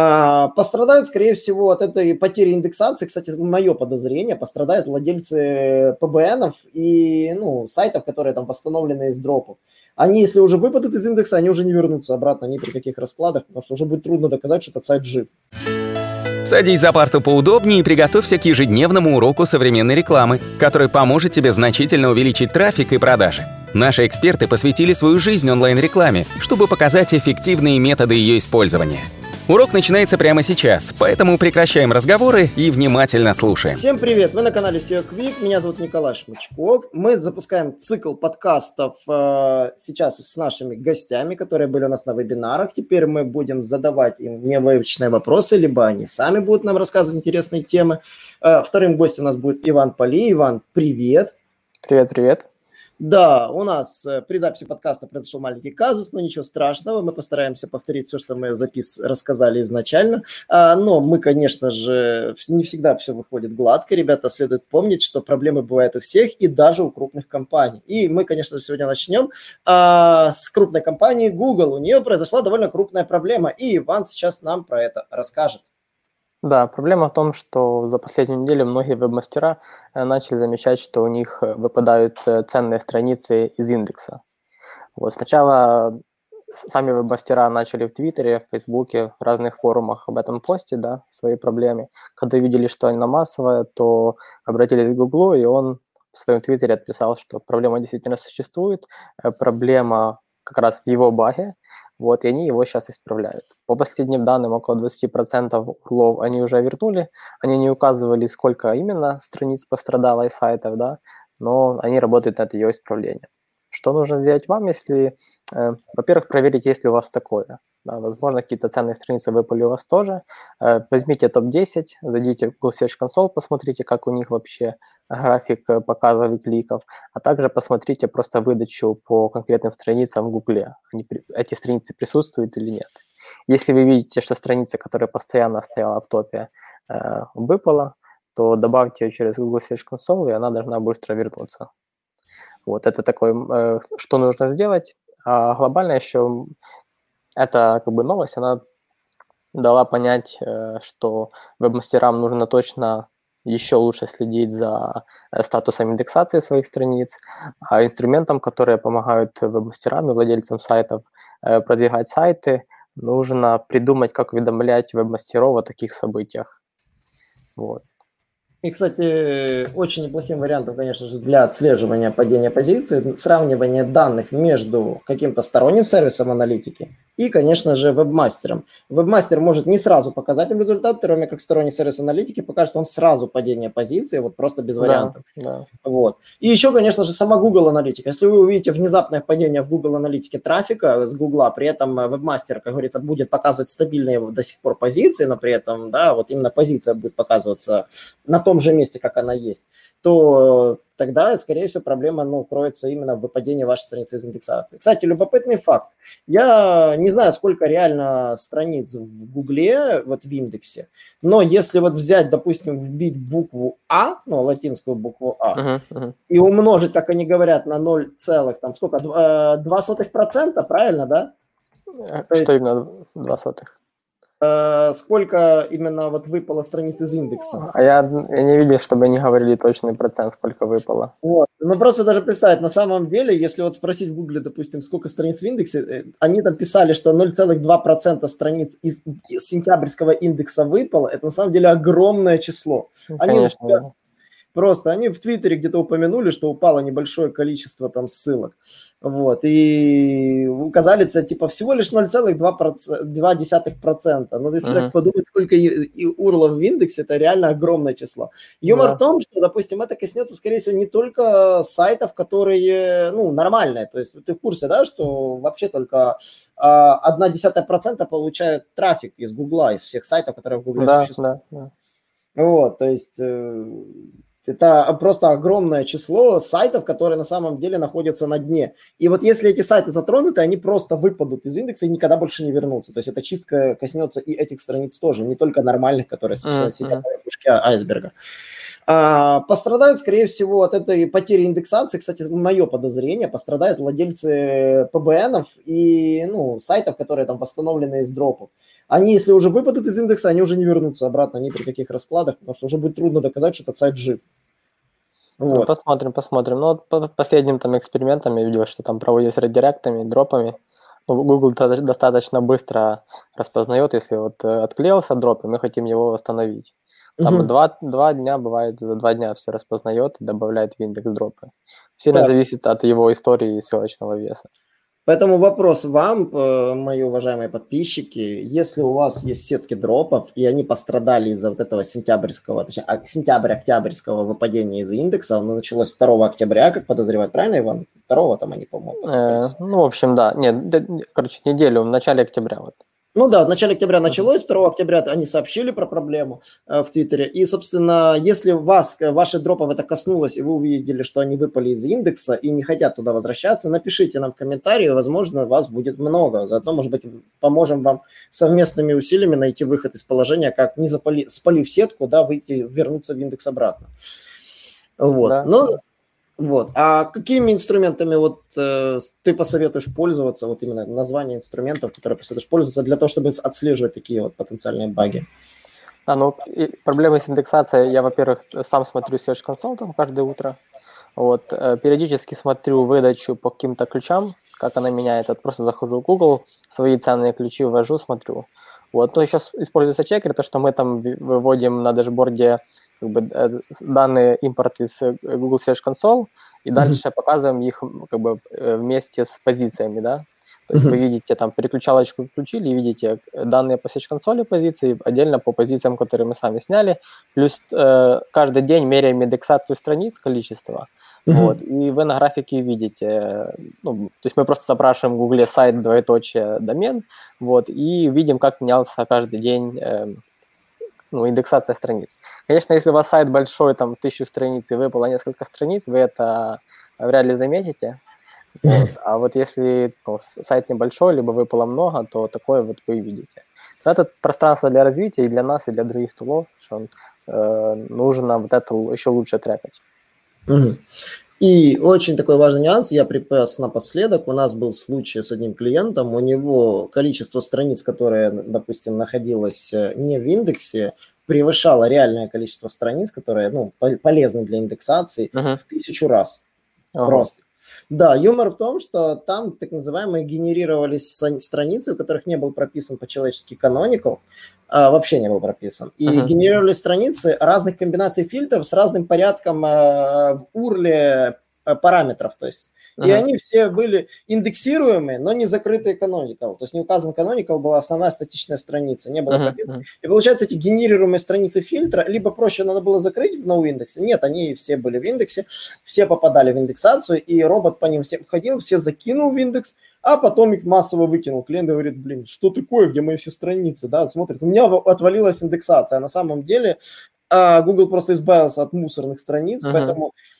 А, пострадают, скорее всего, от этой потери индексации, кстати, мое подозрение, пострадают владельцы ПБНов и ну, сайтов, которые там восстановлены из дропов. Они, если уже выпадут из индекса, они уже не вернутся обратно ни при каких раскладах, потому что уже будет трудно доказать, что этот сайт жив. Садись за парту поудобнее и приготовься к ежедневному уроку современной рекламы, который поможет тебе значительно увеличить трафик и продажи. Наши эксперты посвятили свою жизнь онлайн-рекламе, чтобы показать эффективные методы ее использования – Урок начинается прямо сейчас, поэтому прекращаем разговоры и внимательно слушаем. Всем привет! Вы на канале SEO Quick, меня зовут Николай Шмычков. Мы запускаем цикл подкастов э, сейчас с нашими гостями, которые были у нас на вебинарах. Теперь мы будем задавать им невыученные вопросы, либо они сами будут нам рассказывать интересные темы. Э, вторым гостем у нас будет Иван Поли. Иван, привет! Привет, привет! Да, у нас э, при записи подкаста произошел маленький казус, но ничего страшного, мы постараемся повторить все, что мы запис рассказали изначально. А, но мы, конечно же, не всегда все выходит гладко, ребята, следует помнить, что проблемы бывают у всех и даже у крупных компаний. И мы, конечно же, сегодня начнем а, с крупной компании Google. У нее произошла довольно крупная проблема, и Иван сейчас нам про это расскажет. Да, проблема в том, что за последнюю неделю многие веб-мастера э, начали замечать, что у них э, выпадают э, ценные страницы из индекса. Вот сначала сами веб-мастера начали в Твиттере, в Фейсбуке, в разных форумах об этом посте, да, свои проблемы. Когда видели, что она массовая, то обратились к Гуглу, и он в своем Твиттере отписал, что проблема действительно существует, проблема как раз в его баге, вот, и они его сейчас исправляют. По последним данным, около 20% урлов они уже вернули. Они не указывали, сколько именно страниц пострадало из сайтов, да, но они работают над ее исправлением. Что нужно сделать вам, если, э, во-первых, проверить, есть ли у вас такое. Да, возможно, какие-то ценные страницы выпали у вас тоже. Э, возьмите топ-10, зайдите в Google Search Console, посмотрите, как у них вообще график э, показов кликов, а также посмотрите просто выдачу по конкретным страницам в. Они, эти страницы присутствуют или нет. Если вы видите, что страница, которая постоянно стояла в топе, э, выпала, то добавьте ее через Google Search Console, и она должна быстро вернуться. Вот это такое, э, что нужно сделать. А глобально еще эта как бы новость, она дала понять, что веб-мастерам нужно точно еще лучше следить за э, статусом индексации своих страниц, а инструментам, которые помогают веб-мастерам и владельцам сайтов э, продвигать сайты, нужно придумать, как уведомлять веб-мастеров о таких событиях. Вот. И, кстати, очень неплохим вариантом, конечно же, для отслеживания падения позиции, сравнивание данных между каким-то сторонним сервисом аналитики и, конечно же, вебмастером. Вебмастер может не сразу показать им результат, кроме как сторонний сервис аналитики покажет вам сразу падение позиции, вот просто без вариантов. Да, да. Вот. И еще, конечно же, сама Google аналитика. Если вы увидите внезапное падение в Google аналитике трафика с Google, при этом вебмастер, как говорится, будет показывать стабильные до сих пор позиции, но при этом, да, вот именно позиция будет показываться на том же месте, как она есть, то тогда, скорее всего, проблема ну, кроется именно в выпадении вашей страницы из индексации. Кстати, любопытный факт. Я не знаю, сколько реально страниц в Гугле, вот в индексе, но если вот взять, допустим, вбить букву А, ну, латинскую букву А, uh-huh, uh-huh. и умножить, как они говорят, на 0, целых, там сколько, 2%, правильно, да? Что То есть, именно 2 сотых? Э, сколько именно вот выпало страниц из индекса. А я, я не видел, чтобы они говорили точный процент, сколько выпало. Вот. Ну просто даже представить, на самом деле, если вот спросить в Гугле, допустим, сколько страниц в индексе, э, они там писали, что 0,2% страниц из, из сентябрьского индекса выпало, это на самом деле огромное число. Они конечно, себя, Просто они в Твиттере где-то упомянули, что упало небольшое количество там ссылок. Вот. И указали это типа всего лишь 0,2%. Но если uh-huh. так подумать, сколько и, и урлов в индексе, это реально огромное число. Юмор yeah. в том, что, допустим, это коснется, скорее всего, не только сайтов, которые, ну, нормальные. То есть ты в курсе, да, что вообще только а, одна десятая процента получают трафик из Гугла, из всех сайтов, которые в Гугле да, существуют. Да, да. Вот, то есть э, это просто огромное число сайтов, которые на самом деле находятся на дне. И вот если эти сайты затронуты, они просто выпадут из индекса и никогда больше не вернутся. То есть эта чистка коснется и этих страниц тоже, не только нормальных, которые собственно, сидят на верхушке айсберга. А, пострадают, скорее всего, от этой потери индексации, кстати, мое подозрение, пострадают владельцы ПБНов и ну, сайтов, которые там восстановлены из дропов. они, если уже выпадут из индекса, они уже не вернутся обратно ни при каких раскладах, потому что уже будет трудно доказать, что этот сайт жив. Ну, вот. Ну, посмотрим, посмотрим. Ну, вот по последним там экспериментам я видел, что там проводят с редиректами, дропами. Ну, Google достаточно быстро распознает, если вот э, отклеился дроп, и мы хотим его восстановить. Там угу. два, два дня бывает, за два дня все распознает и добавляет в индекс дропы. Сильно да. зависит от его истории и ссылочного веса. Поэтому вопрос вам, э, мои уважаемые подписчики, если у вас есть сетки дропов, и они пострадали из-за вот этого сентябрьского, точнее, сентября-октябрьского выпадения из индекса, оно началось 2 октября, как подозревать, правильно, Иван? 2 там они, по-моему, э, Ну, в общем, да. Нет, короче, неделю, в начале октября вот. Ну да, в начале октября началось, 2 октября они сообщили про проблему э, в Твиттере. И, собственно, если вас, э, ваши дропов это коснулось, и вы увидели, что они выпали из индекса и не хотят туда возвращаться, напишите нам в комментарии, возможно, вас будет много. Заодно, может быть, поможем вам совместными усилиями найти выход из положения, как не запали, спалив сетку, да, выйти, вернуться в индекс обратно. Вот. Да. Ну, вот. А какими инструментами вот э, ты посоветуешь пользоваться, вот именно название инструментов, которые посоветуешь пользоваться для того, чтобы отслеживать такие вот потенциальные баги? А, ну, проблемы с индексацией, я, во-первых, сам смотрю Search Console там каждое утро. Вот, э, периодически смотрю выдачу по каким-то ключам, как она меняет. Вот просто захожу в Google, свои ценные ключи ввожу, смотрю. Вот, но еще используется чекер, то, что мы там выводим на дашборде как бы, э, данные импорт из э, Google Search Console, и дальше показываем их как бы э, вместе с позициями, да. То есть вы видите, там, переключалочку включили, видите данные по Search Console позиции, отдельно по позициям, которые мы сами сняли, плюс э, каждый день меряем индексацию страниц, количество, вот, и вы на графике видите, ну, то есть мы просто запрашиваем в Google сайт, двоеточие, домен, вот, и видим, как менялся каждый день э, ну, индексация страниц. Конечно, если у вас сайт большой, там, тысячу страниц, и выпало несколько страниц, вы это вряд ли заметите. Вот. А вот если ну, сайт небольшой, либо выпало много, то такое вот вы видите. Это пространство для развития и для нас, и для других тулов, что э, нужно вот это еще лучше трекать. И очень такой важный нюанс, я припас напоследок, у нас был случай с одним клиентом, у него количество страниц, которое, допустим, находилось э, не в индексе, превышало реальное количество страниц, которые ну, полезны для индексации, uh-huh. в тысячу раз. Uh-huh. Просто. Да, юмор в том, что там так называемые генерировались страницы, у которых не был прописан по-человечески canonical, а, вообще не был прописан. И uh-huh. генерировали страницы разных комбинаций фильтров с разным порядком а, в урле параметров. То есть. И они все были индексируемые, но не закрытые canonical. То есть не указан canonical, была основная статичная страница, не было прописано. И получается, эти генерируемые страницы фильтра, либо проще надо было закрыть в ноу-индексе. Нет, они все были в индексе, все попадали в индексацию, и робот по ним все входил, все закинул в индекс, а потом их массово выкинул. Клиент говорит, блин, что такое, где мои все страницы, да, смотрит, у меня отвалилась индексация, а на самом деле а, Google просто избавился от мусорных страниц, uh-huh. поэтому Э,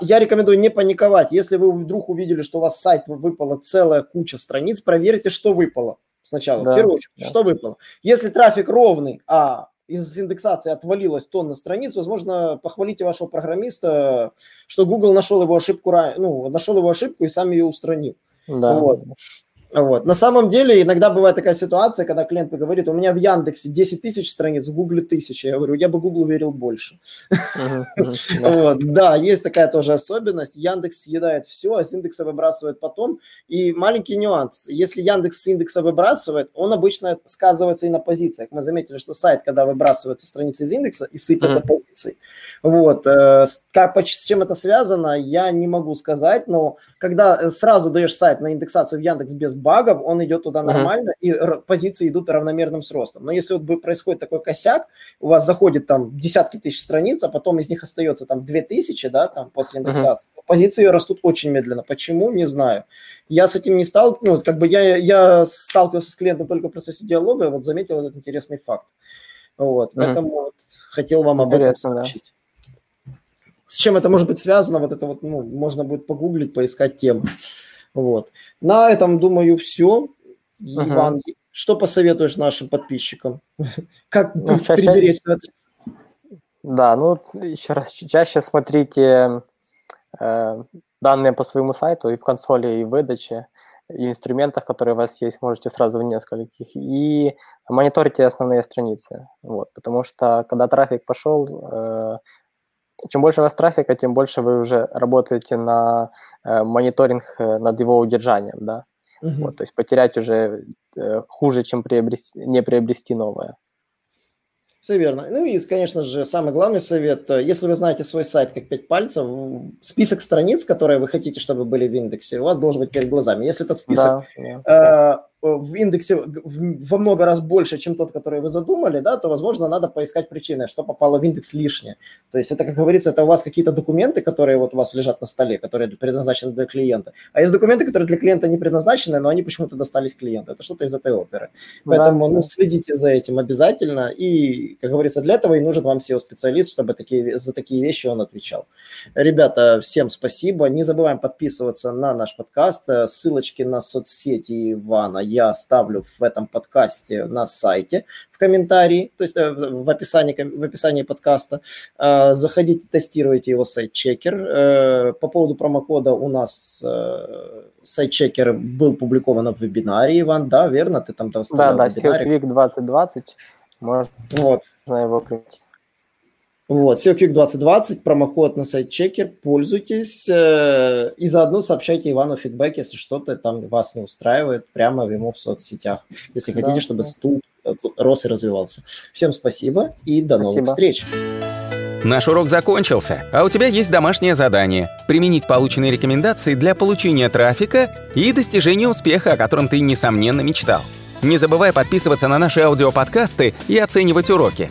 я рекомендую не паниковать. Если вы вдруг увидели, что у вас сайт выпала целая куча страниц, проверьте, что выпало сначала. Да, в первую очередь, да. что выпало. Если трафик ровный, а из индексации отвалилась тонна страниц, возможно, похвалите вашего программиста, что Google нашел его ошибку, ну, нашел его ошибку и сам ее устранил. Да. Вот. Вот. На самом деле иногда бывает такая ситуация, когда клиент говорит, у меня в Яндексе 10 тысяч страниц, в Гугле тысяча. Я говорю, я бы Гуглу верил больше. Да, есть такая тоже особенность. Яндекс съедает все, а с индекса выбрасывает потом. И маленький нюанс. Если Яндекс с индекса выбрасывает, он обычно сказывается и на позициях. Мы заметили, что сайт, когда выбрасывается страница из индекса и сыпятся позиции. Вот. Э, как, с чем это связано, я не могу сказать, но когда сразу даешь сайт на индексацию в Яндекс без багов, он идет туда нормально, uh-huh. и позиции идут равномерным с ростом. Но если вот происходит такой косяк, у вас заходит там десятки тысяч страниц, а потом из них остается там две тысячи, да, там после индексации, uh-huh. позиции растут очень медленно. Почему? Не знаю. Я с этим не стал, ну, как бы я, я сталкивался с клиентом только в процессе диалога, и вот заметил этот интересный факт. Вот, uh-huh. поэтому вот, хотел вам об этом сообщить. Да. С чем это может быть связано, вот это вот, ну, можно будет погуглить, поискать тему. Вот. На этом, думаю, все. Иван, что посоветуешь нашим подписчикам? Как ну, приберечься Да, ну, еще раз, чаще смотрите э, данные по своему сайту и в консоли, и в выдаче. инструментах, которые у вас есть, можете сразу в нескольких, и мониторите основные страницы. Вот, потому что когда трафик пошел, э, чем больше у вас трафика, тем больше вы уже работаете на э, мониторинг э, над его удержанием, да. Угу. Вот, то есть потерять уже э, хуже, чем приобрести, не приобрести новое. Все верно. Ну и, конечно же, самый главный совет. Э, если вы знаете свой сайт как пять пальцев, список страниц, которые вы хотите, чтобы были в индексе, у вас должен быть перед глазами. Если этот список да, э, в индексе во много раз больше, чем тот, который вы задумали, да, то, возможно, надо поискать причины, что попало в индекс лишнее. То есть это, как говорится, это у вас какие-то документы, которые вот у вас лежат на столе, которые предназначены для клиента. А есть документы, которые для клиента не предназначены, но они почему-то достались клиенту. Это что-то из этой оперы. Поэтому да. ну, следите за этим обязательно. И, как говорится, для этого и нужен вам SEO-специалист, чтобы такие, за такие вещи он отвечал. Ребята, всем спасибо. Не забываем подписываться на наш подкаст. Ссылочки на соцсети Ивана я оставлю в этом подкасте на сайте в комментарии, то есть э, в описании, в описании подкаста. Э, заходите, тестируйте его сайт-чекер. Э, по поводу промокода у нас сайт-чекер был публикован в вебинаре, Иван, да, верно? Ты там Да, да, Steelquick 2020, можно вот. его купить. Вот, SEOQuick 2020, промокод на сайт Чекер, пользуйтесь э, и заодно сообщайте Ивану фидбэк, если что-то там вас не устраивает, прямо ему в соцсетях, если хотите, да, чтобы да. стул рос и развивался. Всем спасибо и до спасибо. новых встреч! Наш урок закончился, а у тебя есть домашнее задание – применить полученные рекомендации для получения трафика и достижения успеха, о котором ты, несомненно, мечтал. Не забывай подписываться на наши аудиоподкасты и оценивать уроки.